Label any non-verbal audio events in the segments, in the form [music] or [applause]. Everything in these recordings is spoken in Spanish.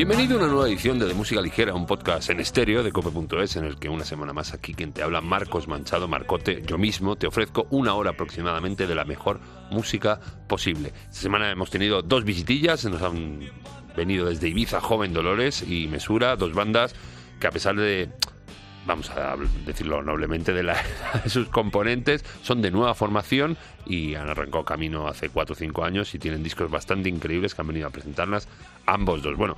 Bienvenido a una nueva edición de, de Música Ligera, un podcast en estéreo de cope.es en el que una semana más aquí quien te habla, Marcos Manchado, Marcote, yo mismo, te ofrezco una hora aproximadamente de la mejor música posible. Esta semana hemos tenido dos visitillas, nos han venido desde Ibiza, Joven Dolores y Mesura, dos bandas que a pesar de vamos a decirlo noblemente, de, la, [laughs] de, sus componentes, son de nueva formación y han arrancado camino hace 4 o 5 años y tienen discos bastante increíbles que han venido a presentarlas ambos dos. Bueno,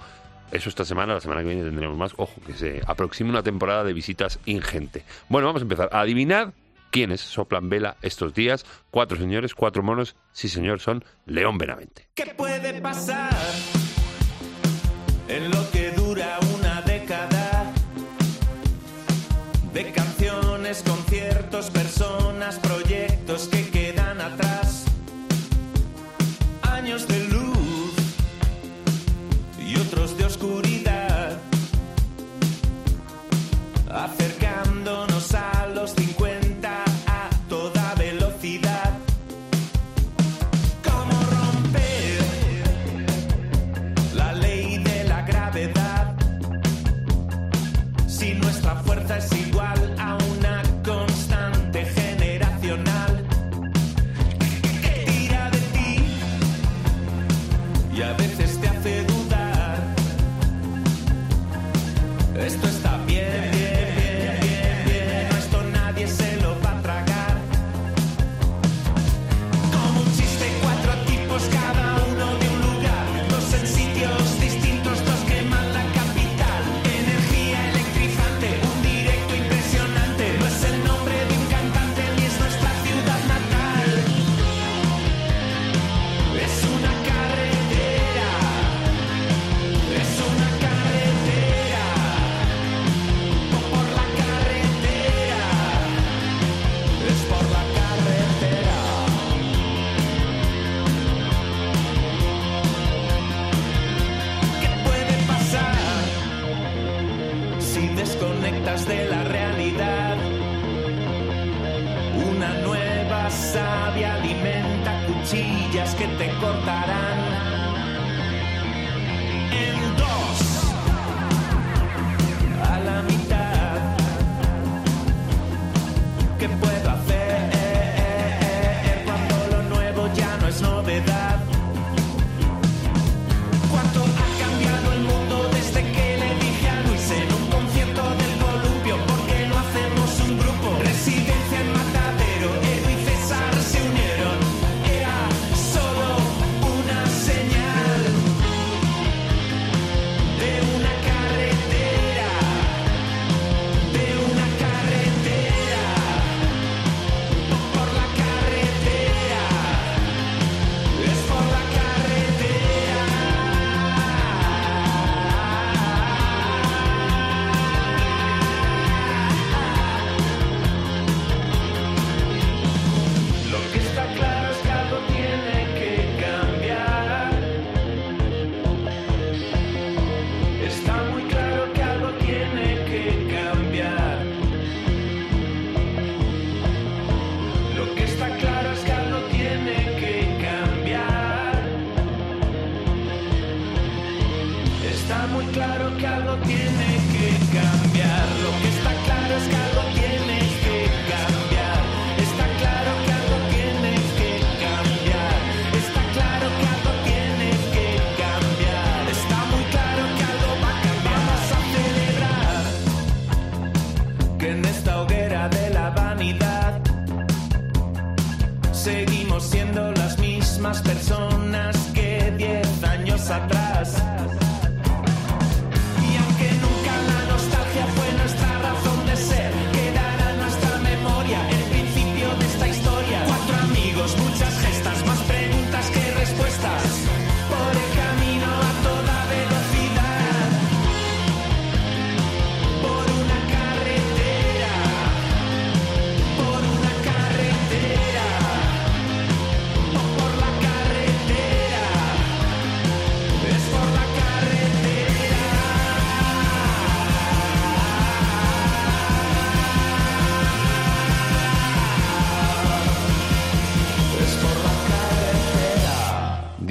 eso esta semana, la semana que viene tendremos más. Ojo, que se aproxima una temporada de visitas ingente. Bueno, vamos a empezar. a Adivinad quiénes soplan vela estos días. Cuatro señores, cuatro monos. Sí, señor, son León Benavente. ¿Qué puede pasar en lo que dura una década? década. nuestra fuerza es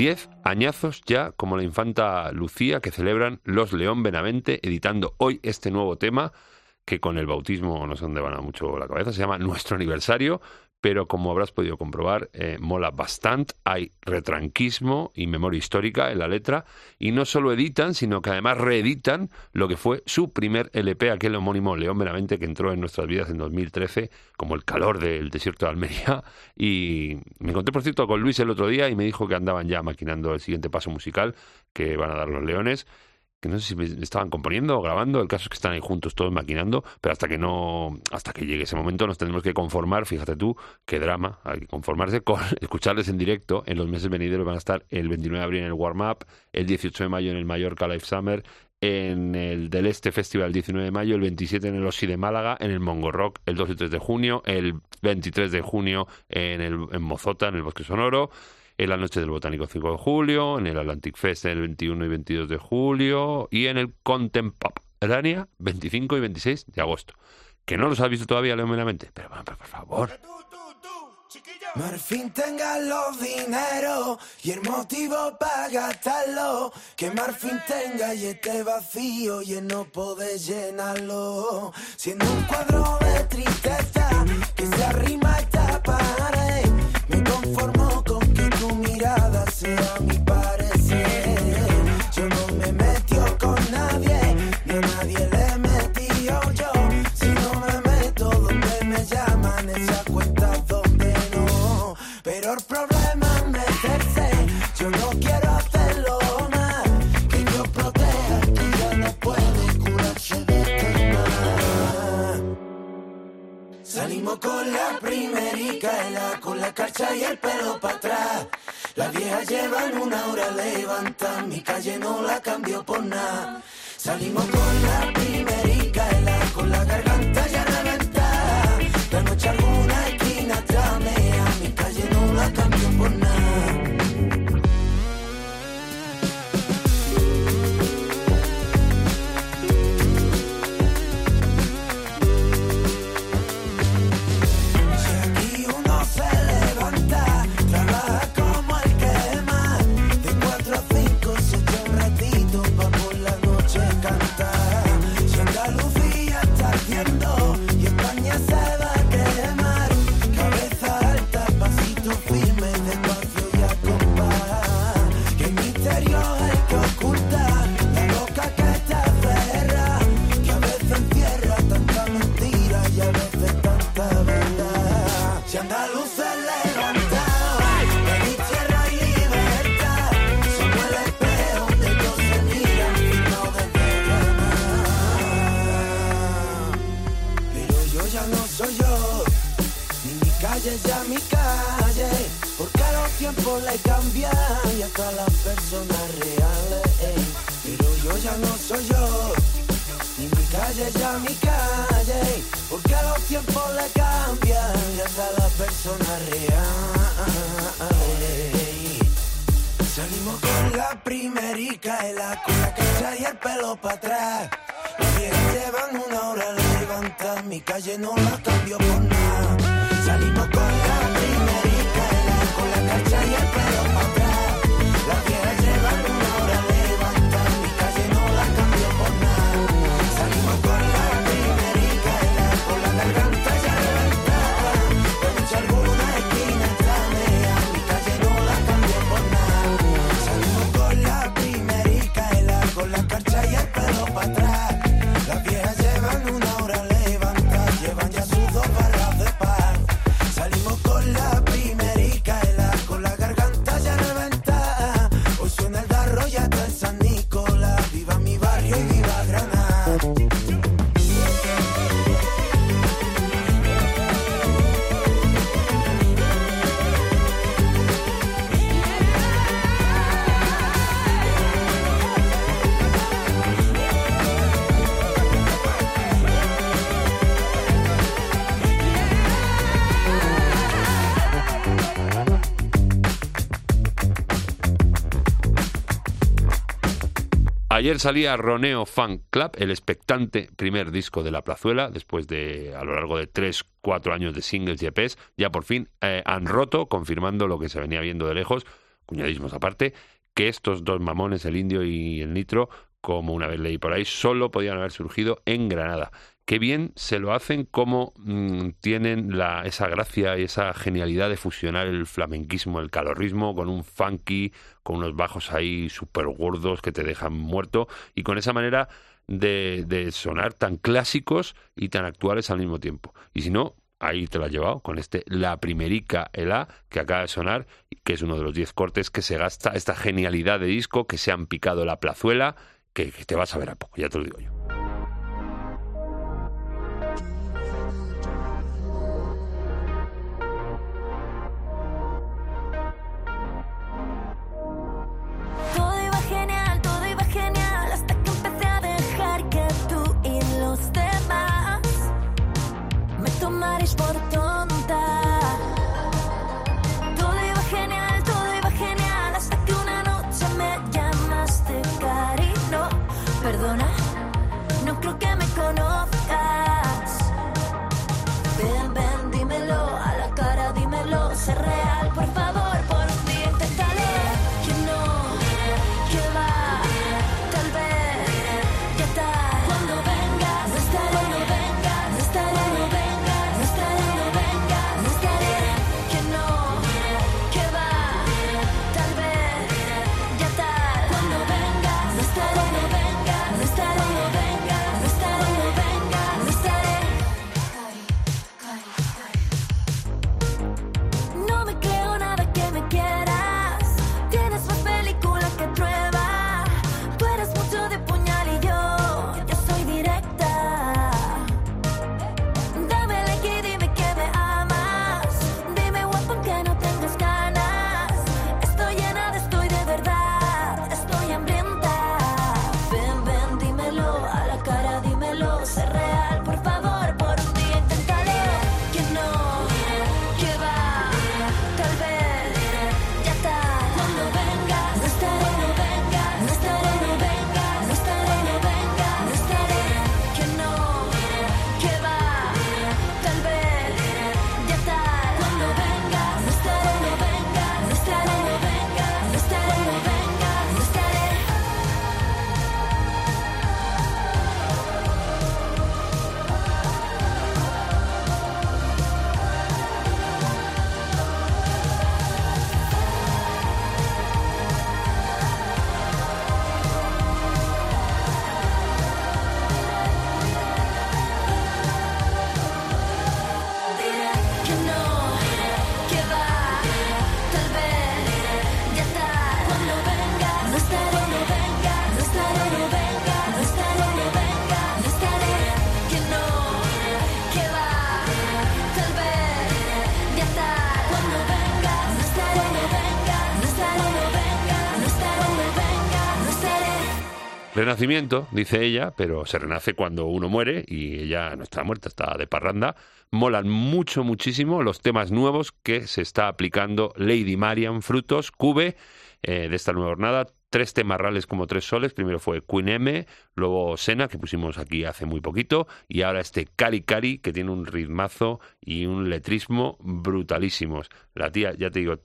Diez añazos ya como la infanta Lucía que celebran los León Benavente editando hoy este nuevo tema que con el bautismo no sé dónde van a mucho la cabeza, se llama Nuestro Aniversario, pero como habrás podido comprobar, eh, mola bastante, hay retranquismo y memoria histórica en la letra, y no solo editan, sino que además reeditan lo que fue su primer LP, aquel homónimo León Benavente, que entró en nuestras vidas en 2013, como el calor del desierto de Almería, y me encontré, por cierto, con Luis el otro día y me dijo que andaban ya maquinando el siguiente paso musical que van a dar los Leones, que no sé si me estaban componiendo o grabando, el caso es que están ahí juntos todos maquinando, pero hasta que no, hasta que llegue ese momento nos tenemos que conformar, fíjate tú, qué drama, hay que conformarse con [laughs] escucharles en directo, en los meses venideros van a estar el 29 de abril en el Warm Up, el 18 de mayo en el Mallorca Live Summer, en el del Este Festival el 19 de mayo, el 27 en el Osi de Málaga, en el Mongo Rock el 2 y 3 de junio, el 23 de junio en, el, en Mozota, en el Bosque Sonoro, en la noche del Botánico 5 de julio, en el Atlantic Fest el 21 y 22 de julio y en el Rania 25 y 26 de agosto. Que no los has visto todavía, Leo Meramente, pero, pero por favor. Marfin tenga los dineros y el motivo para gastarlo. Que Marfin tenga y este vacío y no puede llenarlo. Siendo un cuadro de tristeza que se arrima tiempos le cambian y hasta las personas reales. Pero yo ya no soy yo. Y mi calle ya mi calle, porque los tiempos le cambian y hasta la persona real. Salimos con la primerica, y la con la cacha y el pelo para atrás. Los viejos llevan una hora levantar, mi calle no la cambió por nada. Ayer salía Roneo Fan Club, el expectante primer disco de La Plazuela, después de a lo largo de tres, cuatro años de singles y EPs, ya por fin eh, han roto, confirmando lo que se venía viendo de lejos, cuñadismos aparte, que estos dos mamones, el indio y el nitro, como una vez leí por ahí, solo podían haber surgido en Granada. Qué bien se lo hacen, como mm, tienen la, esa gracia y esa genialidad de fusionar el flamenquismo, el calorrismo, con un funky, con unos bajos ahí súper gordos que te dejan muerto, y con esa manera de, de sonar tan clásicos y tan actuales al mismo tiempo. Y si no, ahí te lo has llevado con este La Primerica el A que acaba de sonar, que es uno de los diez cortes que se gasta esta genialidad de disco que se han picado la plazuela, que, que te vas a ver a poco, ya te lo digo yo. Renacimiento, dice ella, pero se renace cuando uno muere y ella no está muerta, está de parranda. Molan mucho, muchísimo los temas nuevos que se está aplicando Lady Marian Frutos, Cube, eh, de esta nueva jornada. Tres temas reales como tres soles. Primero fue Queen M, luego Sena, que pusimos aquí hace muy poquito, y ahora este Cari Cari, que tiene un ritmazo y un letrismo brutalísimos. La tía, ya te digo,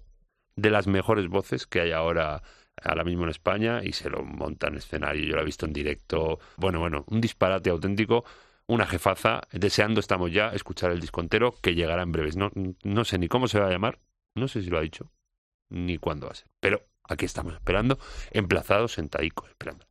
de las mejores voces que hay ahora ahora mismo en España y se lo monta en escenario. Yo lo he visto en directo. Bueno, bueno, un disparate auténtico. Una jefaza. Deseando estamos ya escuchar el disco entero que llegará en breves. No, no sé ni cómo se va a llamar. No sé si lo ha dicho. Ni cuándo va a ser. Pero aquí estamos esperando. Emplazados, sentadicos, esperando.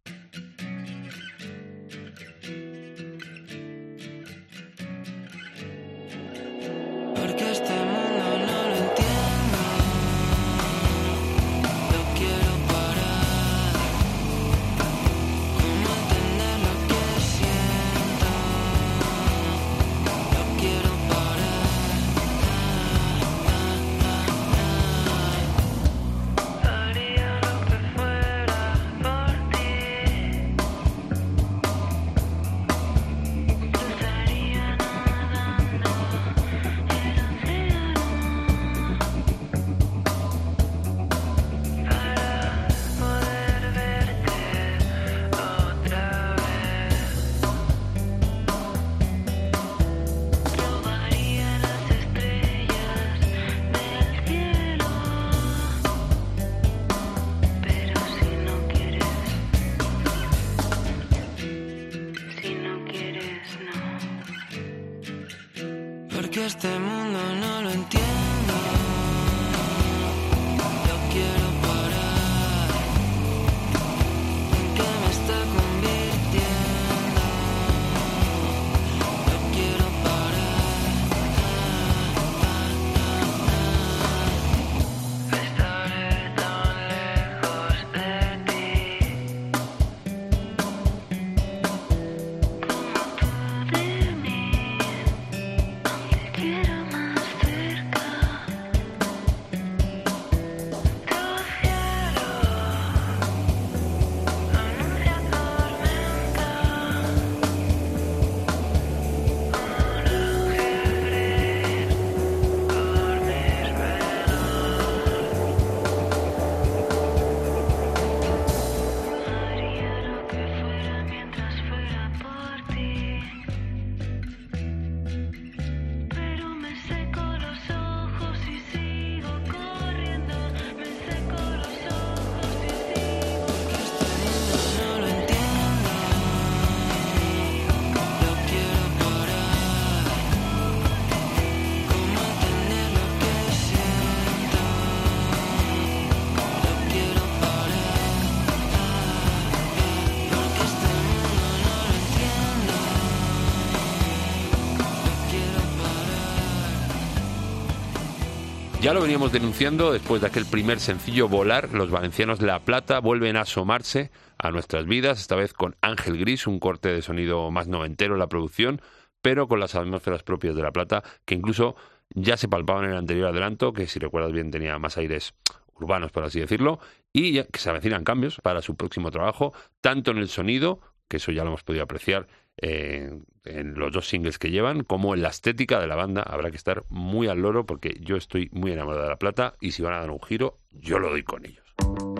Ya lo veníamos denunciando después de aquel primer sencillo Volar, los valencianos La Plata vuelven a asomarse a nuestras vidas, esta vez con Ángel Gris, un corte de sonido más noventero en la producción, pero con las atmósferas propias de La Plata, que incluso ya se palpaban en el anterior adelanto, que si recuerdas bien tenía más aires urbanos, por así decirlo, y que se avecinan cambios para su próximo trabajo, tanto en el sonido, que eso ya lo hemos podido apreciar eh, en los dos singles que llevan, como en la estética de la banda. Habrá que estar muy al loro porque yo estoy muy enamorado de La Plata y si van a dar un giro, yo lo doy con ellos.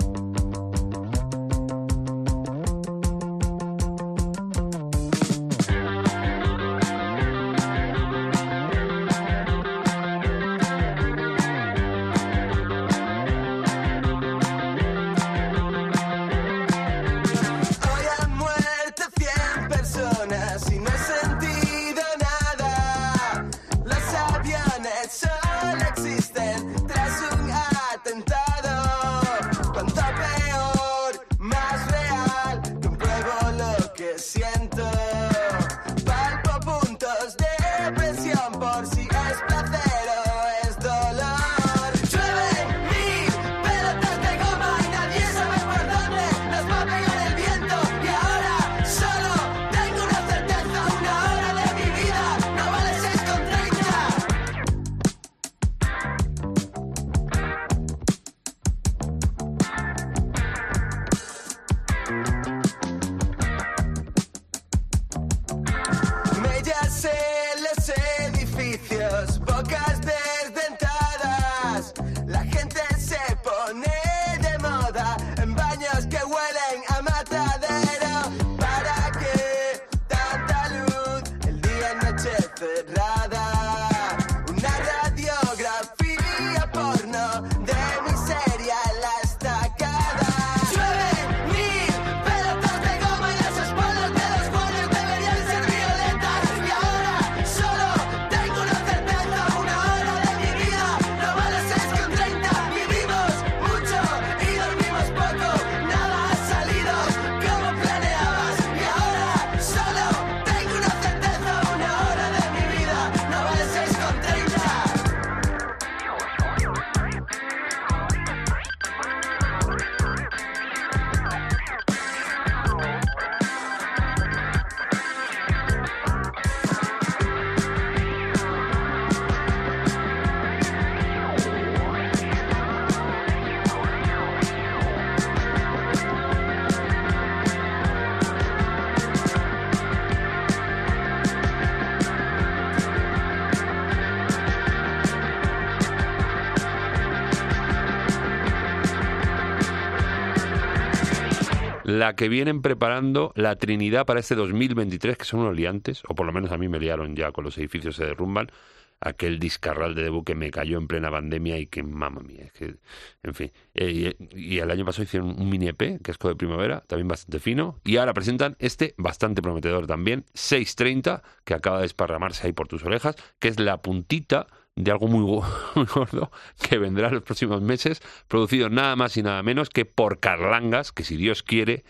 la que vienen preparando la Trinidad para este 2023, que son unos liantes, o por lo menos a mí me liaron ya con los edificios se derrumban, aquel discarral de Debu que me cayó en plena pandemia y que, mamma mía, es que, en fin. Eh, y, el año pasado hicieron un mini EP, que es de primavera, también bastante fino, y ahora presentan este bastante prometedor también, 630, que acaba de esparramarse ahí por tus orejas, que es la puntita de algo muy, go- [laughs] muy gordo que vendrá en los próximos meses, producido nada más y nada menos que por Carlangas, que si Dios quiere,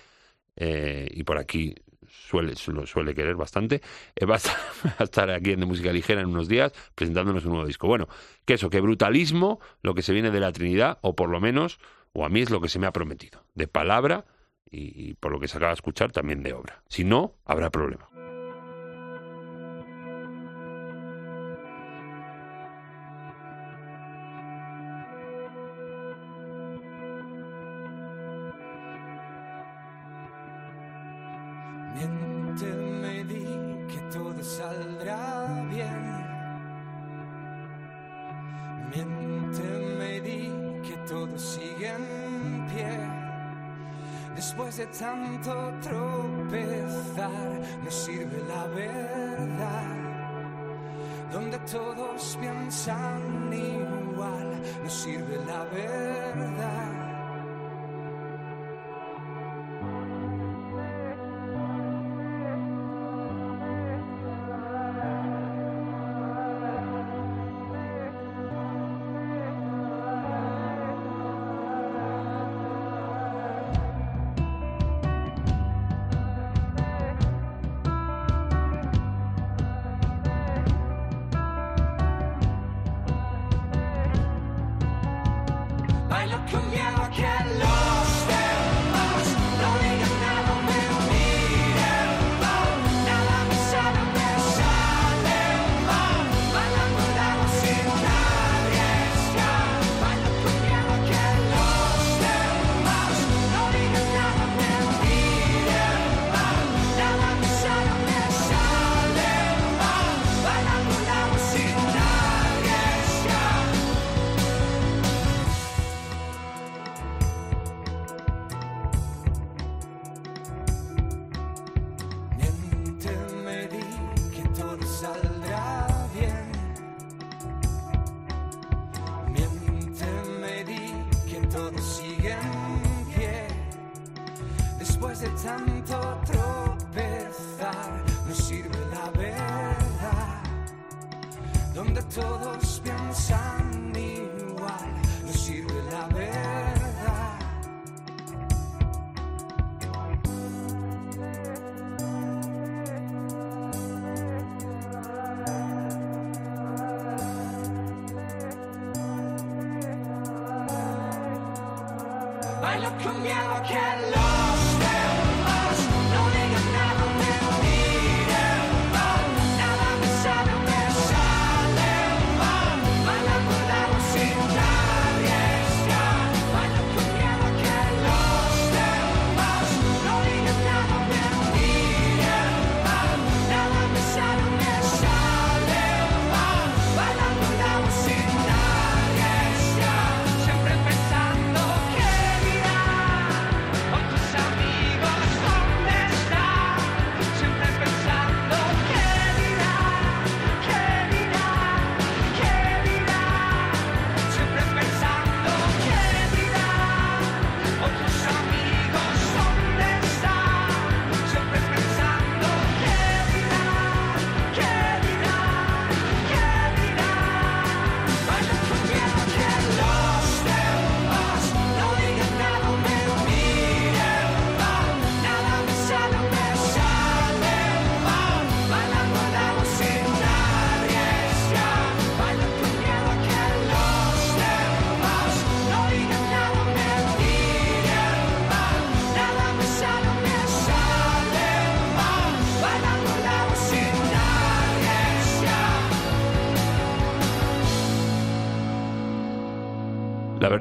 eh, y por aquí suele, suele, suele querer bastante, eh, va, a estar, [laughs] va a estar aquí en De Música Ligera en unos días presentándonos un nuevo disco. Bueno, que eso, que brutalismo, lo que se viene de la Trinidad, o por lo menos, o a mí es lo que se me ha prometido, de palabra y por lo que se acaba de escuchar también de obra. Si no, habrá problema.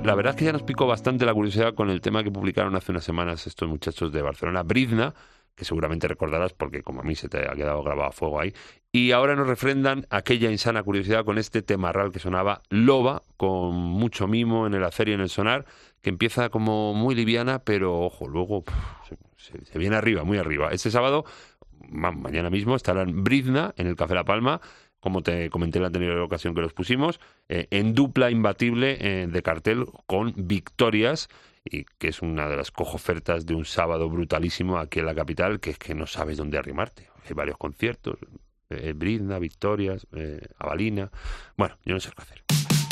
La, ver- la verdad es que ya nos picó bastante la curiosidad con el tema que publicaron hace unas semanas estos muchachos de Barcelona, Brizna, que seguramente recordarás porque como a mí se te ha quedado grabado a fuego ahí. Y ahora nos refrendan aquella insana curiosidad con este temarral que sonaba Loba, con mucho mimo en el hacer y en el sonar, que empieza como muy liviana, pero ojo, luego se, viene arriba, muy arriba. Este sábado, ma- mañana mismo, estarán Brizna en el Café La Palma como te comenté en la anterior ocasión que los pusimos, eh, en dupla imbatible eh, de cartel con Victorias, y que es una de las cojofertas de un sábado brutalísimo aquí en la capital, que es que no sabes dónde arrimarte. Hay varios conciertos, eh, Victorias, eh, Avalina. Bueno, yo no sé qué hacer.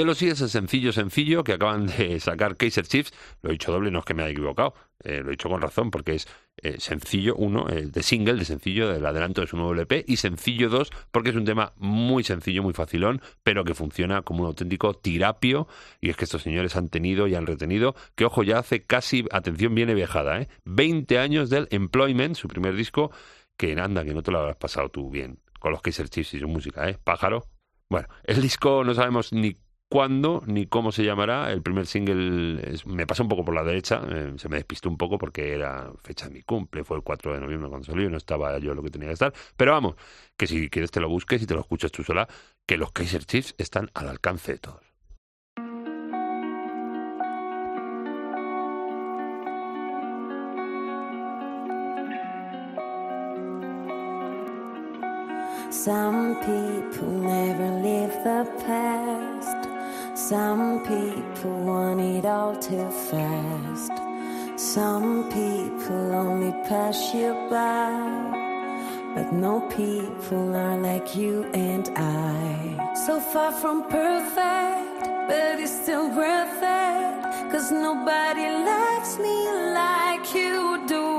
Jealousy es el sencillo sencillo que acaban de sacar Kaiser Chiefs. Lo he dicho doble, no es que me haya equivocado. Eh, lo he dicho con razón porque es eh, sencillo uno, el de single, de sencillo, del adelanto de su nuevo LP. Y sencillo dos porque es un tema muy sencillo, muy facilón, pero que funciona como un auténtico tirapio. Y es que estos señores han tenido y han retenido, que ojo, ya hace casi, atención, viene viejada, ¿eh? 20 años del Employment, su primer disco, que anda, que no te lo habrás pasado tú bien con los Kaiser Chiefs y su música, ¿eh? Pájaro. Bueno, el disco no sabemos ni cuándo ni cómo se llamará. El primer single me pasa un poco por la derecha, eh, se me despistó un poco porque era fecha de mi cumple, fue el 4 de noviembre cuando salió y no estaba yo lo que tenía que estar. Pero vamos, que si quieres te lo busques y te lo escuchas tú sola, que los Kaiser Chiefs están al alcance de todos. Some people never live the past. Some people want it all too fast. Some people only pass you by. But no people are like you and I. So far from perfect, but it's still worth it. Cause nobody loves me like you do.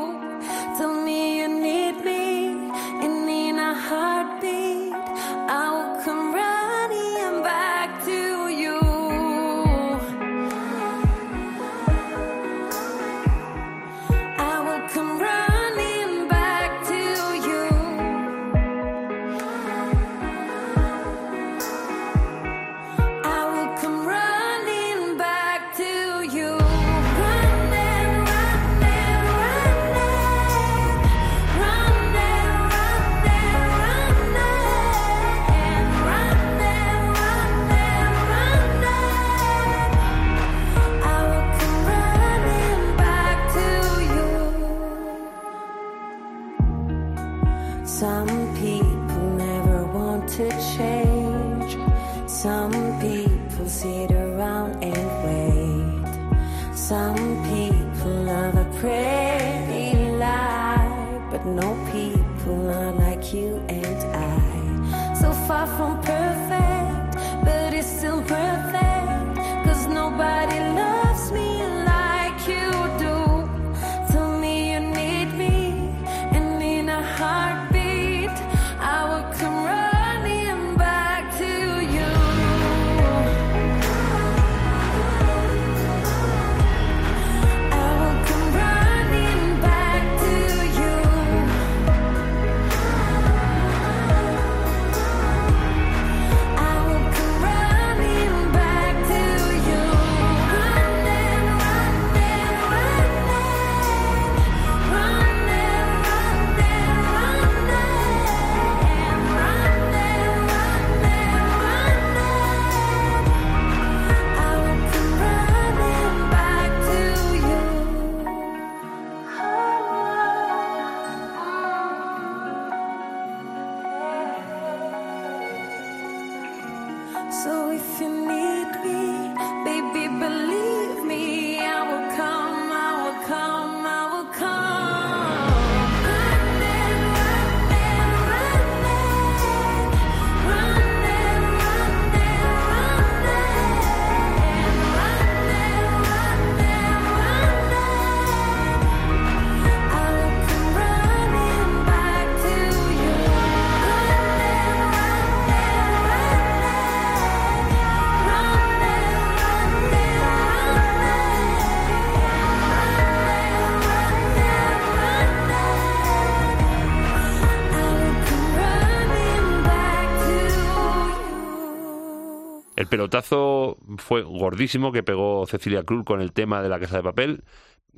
Pelotazo fue gordísimo que pegó Cecilia Cruz con el tema de la casa de papel.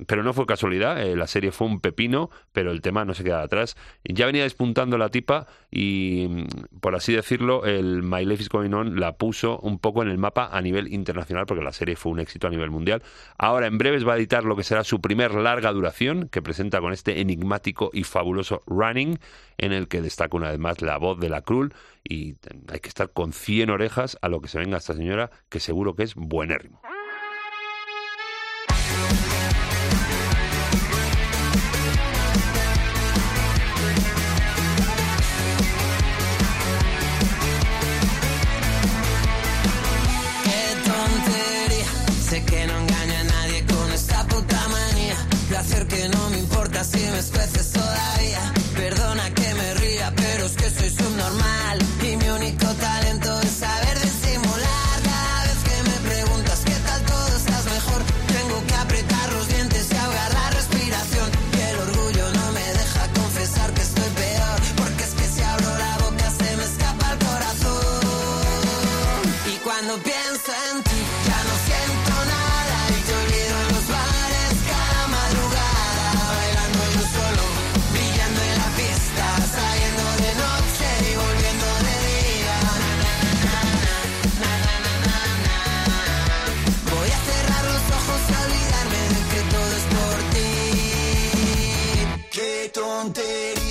Pero no fue casualidad, eh, la serie fue un pepino, pero el tema no se queda atrás. Ya venía despuntando la tipa y, mm, por así decirlo, el My Life is Going On la puso un poco en el mapa a nivel internacional, porque la serie fue un éxito a nivel mundial. Ahora, en breves, va a editar lo que será su primer larga duración, que presenta con este enigmático y fabuloso Running, en el que destaca una vez más la voz de la Krul, y hay que estar con 100 orejas a lo que se venga esta señora, que seguro que es buenérrimo. Importa si tontería.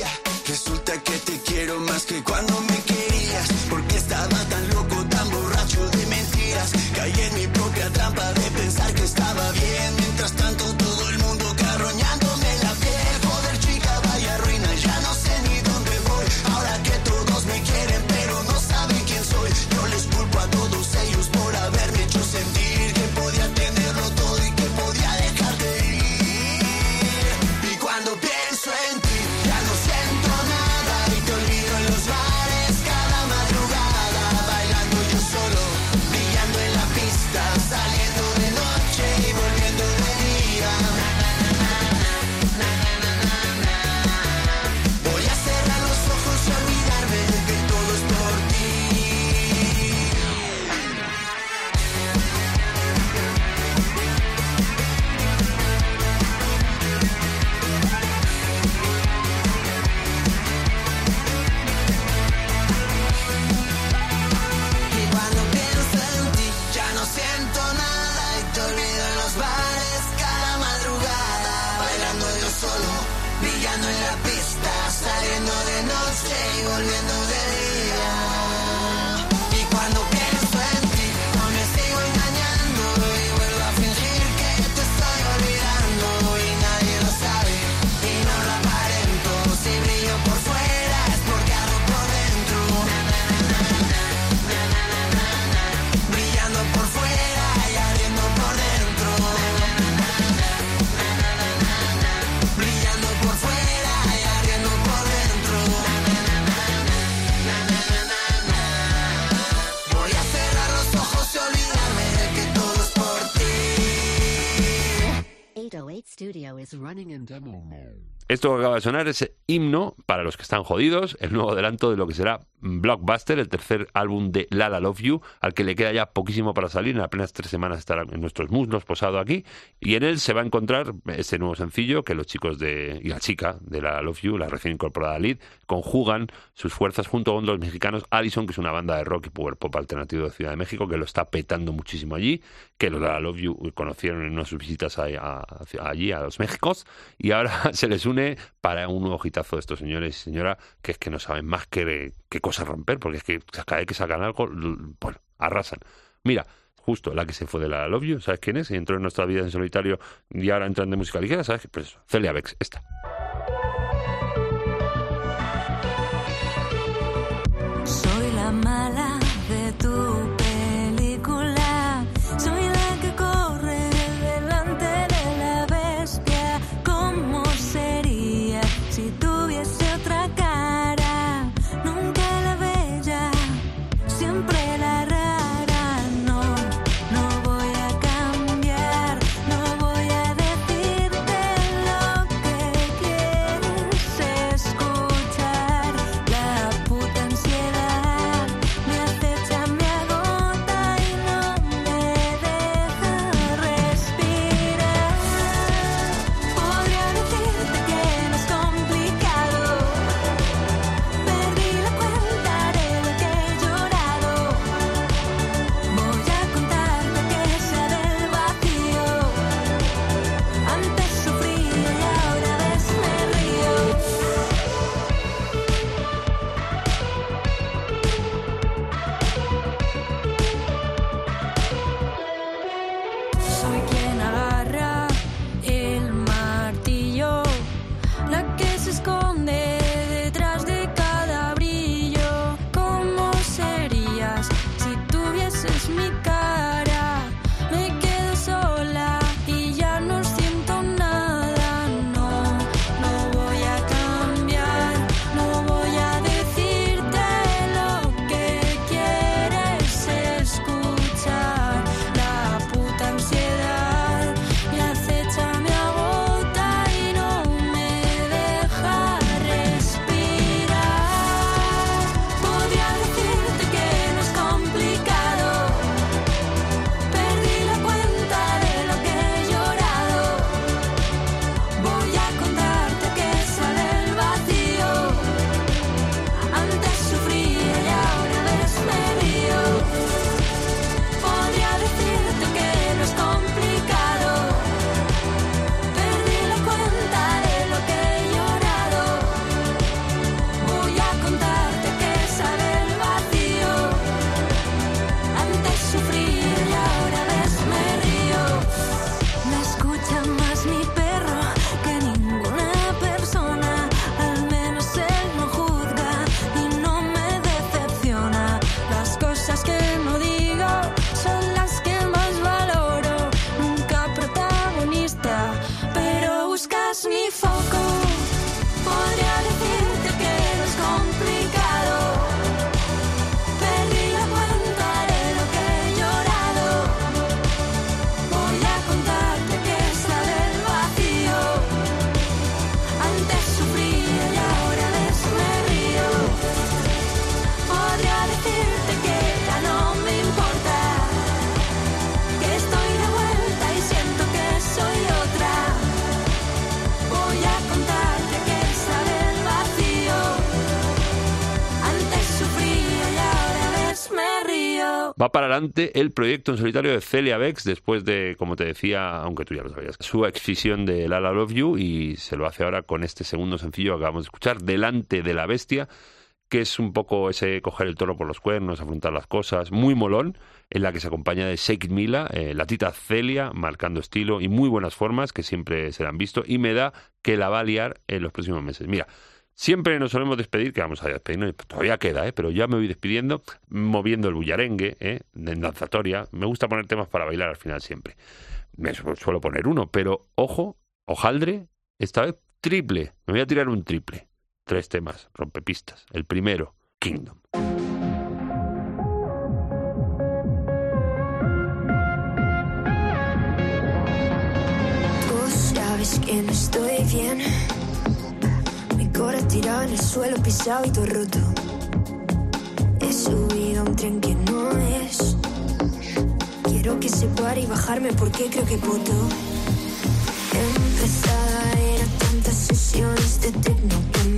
Hell no. Esto que acaba de sonar es himno para los que están jodidos, el nuevo adelanto de lo que será Blockbuster, el tercer álbum de Lala Love You, al que le queda ya poquísimo para salir, en apenas tres semanas estará en nuestros muslos posado aquí, y en él se va a encontrar este nuevo sencillo que los chicos de, y la chica de Lala Love You, la recién incorporada lead, conjugan sus fuerzas junto con los mexicanos Allison, que es una banda de rock y power pop alternativo de Ciudad de México, que lo está petando muchísimo allí, que los Lala Love You conocieron en una de sus visitas a- allí, a los Méxicos, y ahora [laughs] se les une para un nuevo hitazo de estos señores y señora que es que no saben más que, qué cosa romper, porque es que cada vez que sacan algo, bueno, arrasan. Mira, justo la que se fue de la Love You, ¿sabes quién es? Y entró en nuestra vida en solitario y ahora entran de música ligera, ¿sabes? Pues Celia Bex, esta. El proyecto en solitario de Celia Bex después de, como te decía, aunque tú ya lo sabías, su exfisión de La Love You y se lo hace ahora con este segundo sencillo que acabamos de escuchar, Delante de la Bestia, que es un poco ese coger el toro por los cuernos, afrontar las cosas, muy molón, en la que se acompaña de Shake Mila, eh, la tita Celia, marcando estilo y muy buenas formas que siempre se han visto y me da que la va a liar en los próximos meses. Mira, Siempre nos solemos despedir, que vamos a despedirnos, todavía queda, ¿eh? pero ya me voy despidiendo, moviendo el bullarengue, ¿eh? en danzatoria. Me gusta poner temas para bailar al final siempre. Me su- suelo poner uno, pero ojo, hojaldre, esta vez triple. Me voy a tirar un triple. Tres temas, rompepistas. El primero, Kingdom. Bien. Mi cora tirado en el suelo, pisado y todo roto. He subido a un tren que no es. Quiero que se pare y bajarme porque creo que puto. Empezada era tantas sesiones de techno que en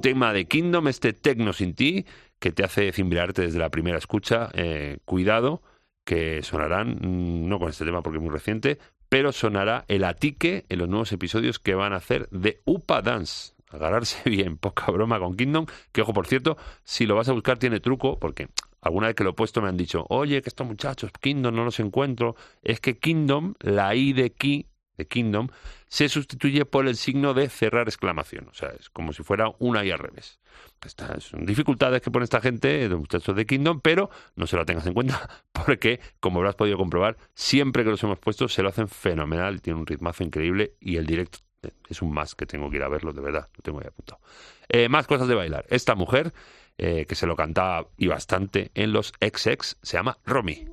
tema de Kingdom, este Tecno sin ti, que te hace cimbrarte desde la primera escucha. Eh, cuidado, que sonarán, mm, no con este tema porque es muy reciente, pero sonará el atique en los nuevos episodios que van a hacer de Upa Dance. Agarrarse [laughs] bien, poca broma con Kingdom, que ojo, por cierto, si lo vas a buscar tiene truco, porque alguna vez que lo he puesto me han dicho, oye, que estos muchachos, Kingdom no los encuentro. Es que Kingdom, la I de Key, de Kingdom, se sustituye por el signo de cerrar exclamación. O sea, es como si fuera una y al revés. Estas son dificultades que pone esta gente, los muchachos de Kingdom, pero no se lo tengas en cuenta, [laughs] porque, como habrás podido comprobar, siempre que los hemos puesto se lo hacen fenomenal, tiene un ritmazo increíble y el directo eh, es un más que tengo que ir a verlo, de verdad, lo tengo ahí apuntado. Eh, más cosas de bailar. Esta mujer, eh, que se lo cantaba y bastante en los XX, se llama Romy.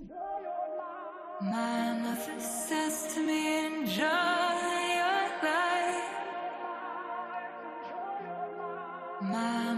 My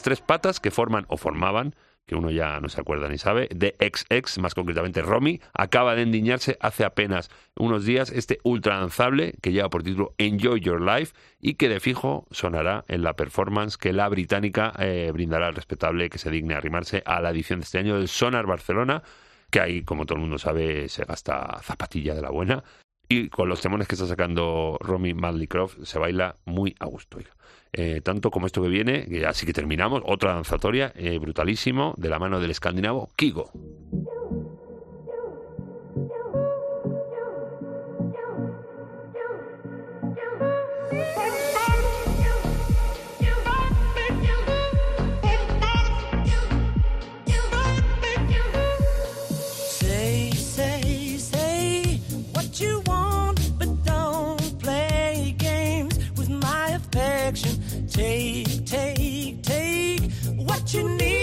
las tres patas que forman o formaban que uno ya no se acuerda ni sabe, de XX, más concretamente Romy, acaba de endiñarse hace apenas unos días este ultra danzable que lleva por título Enjoy Your Life y que de fijo sonará en la performance que la británica eh, brindará al respetable que se digne arrimarse a la edición de este año del Sonar Barcelona, que ahí, como todo el mundo sabe, se gasta zapatilla de la buena. Y con los temones que está sacando Romy Madleycroft se baila muy a gusto. Eh, tanto como esto que viene, así que terminamos, otra danzatoria eh, brutalísimo de la mano del escandinavo Kigo. Affection. Take, take, take what you need,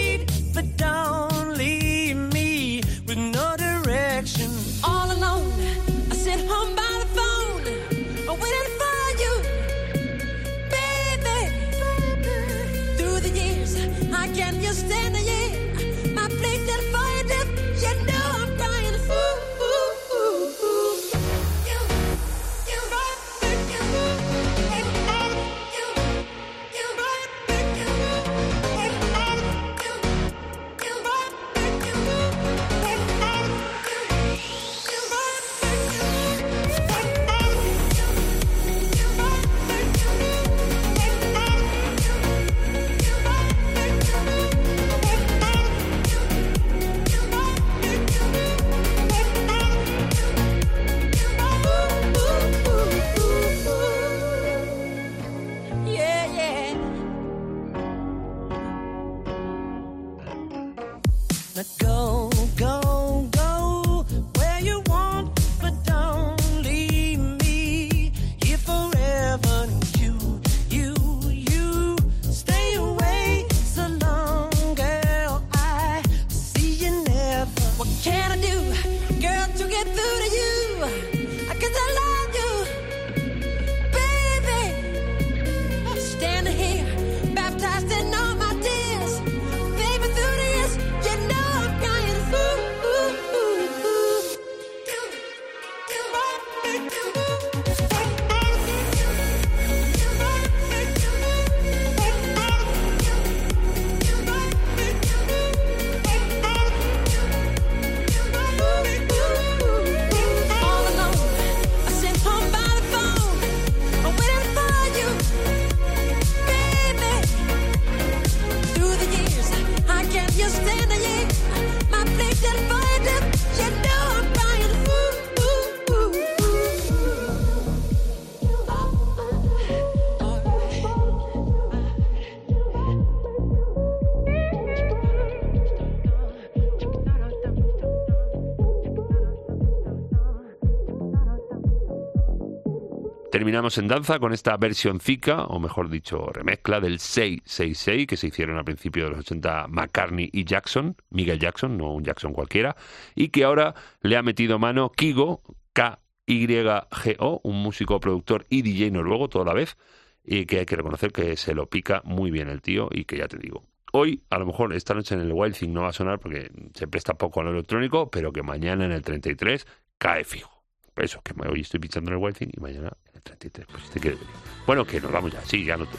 Terminamos en danza con esta versión zica, o mejor dicho, remezcla del 666 que se hicieron a principios de los 80 McCartney y Jackson, Miguel Jackson, no un Jackson cualquiera, y que ahora le ha metido mano Kigo, K-Y-G-O, un músico, productor y DJ noruego toda la vez, y que hay que reconocer que se lo pica muy bien el tío y que ya te digo. Hoy, a lo mejor esta noche en el Wild Thing no va a sonar porque se presta poco a lo electrónico, pero que mañana en el 33 cae fijo. Eso, que hoy estoy pinchando en el Wild Thing y mañana el 33. Pues te venir. Bueno, que nos vamos ya. Sí, ya no te...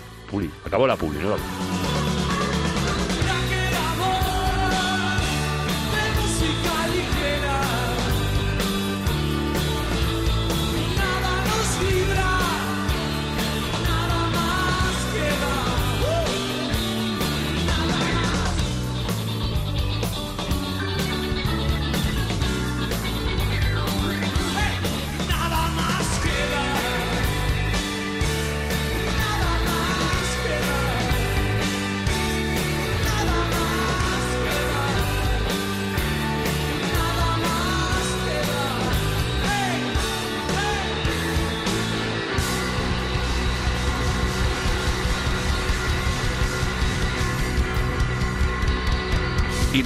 Acabó la publi, nos vamos.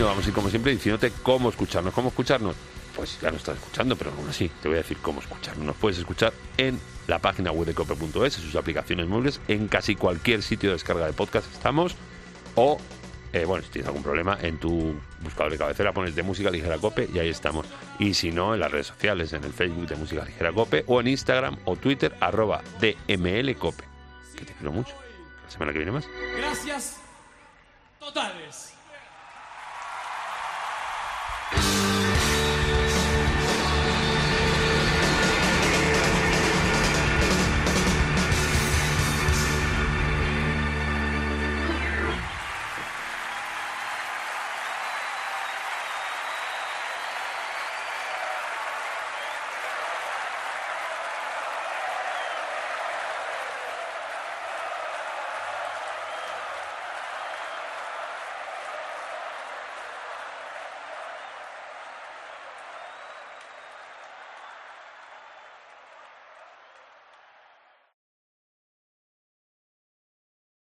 Vamos a ir como siempre diciéndote cómo escucharnos. ¿Cómo escucharnos? Pues ya lo estás escuchando, pero aún así te voy a decir cómo escucharnos. Nos puedes escuchar en la página web de cope.es, en sus aplicaciones móviles, en casi cualquier sitio de descarga de podcast estamos. o, eh, bueno, si tienes algún problema, en tu buscador de cabecera pones de música ligera cope y ahí estamos. Y si no, en las redes sociales, en el Facebook de música ligera cope o en Instagram o Twitter, arroba DMLcope. Que te quiero mucho. La semana que viene más. Gracias totales. Thank you.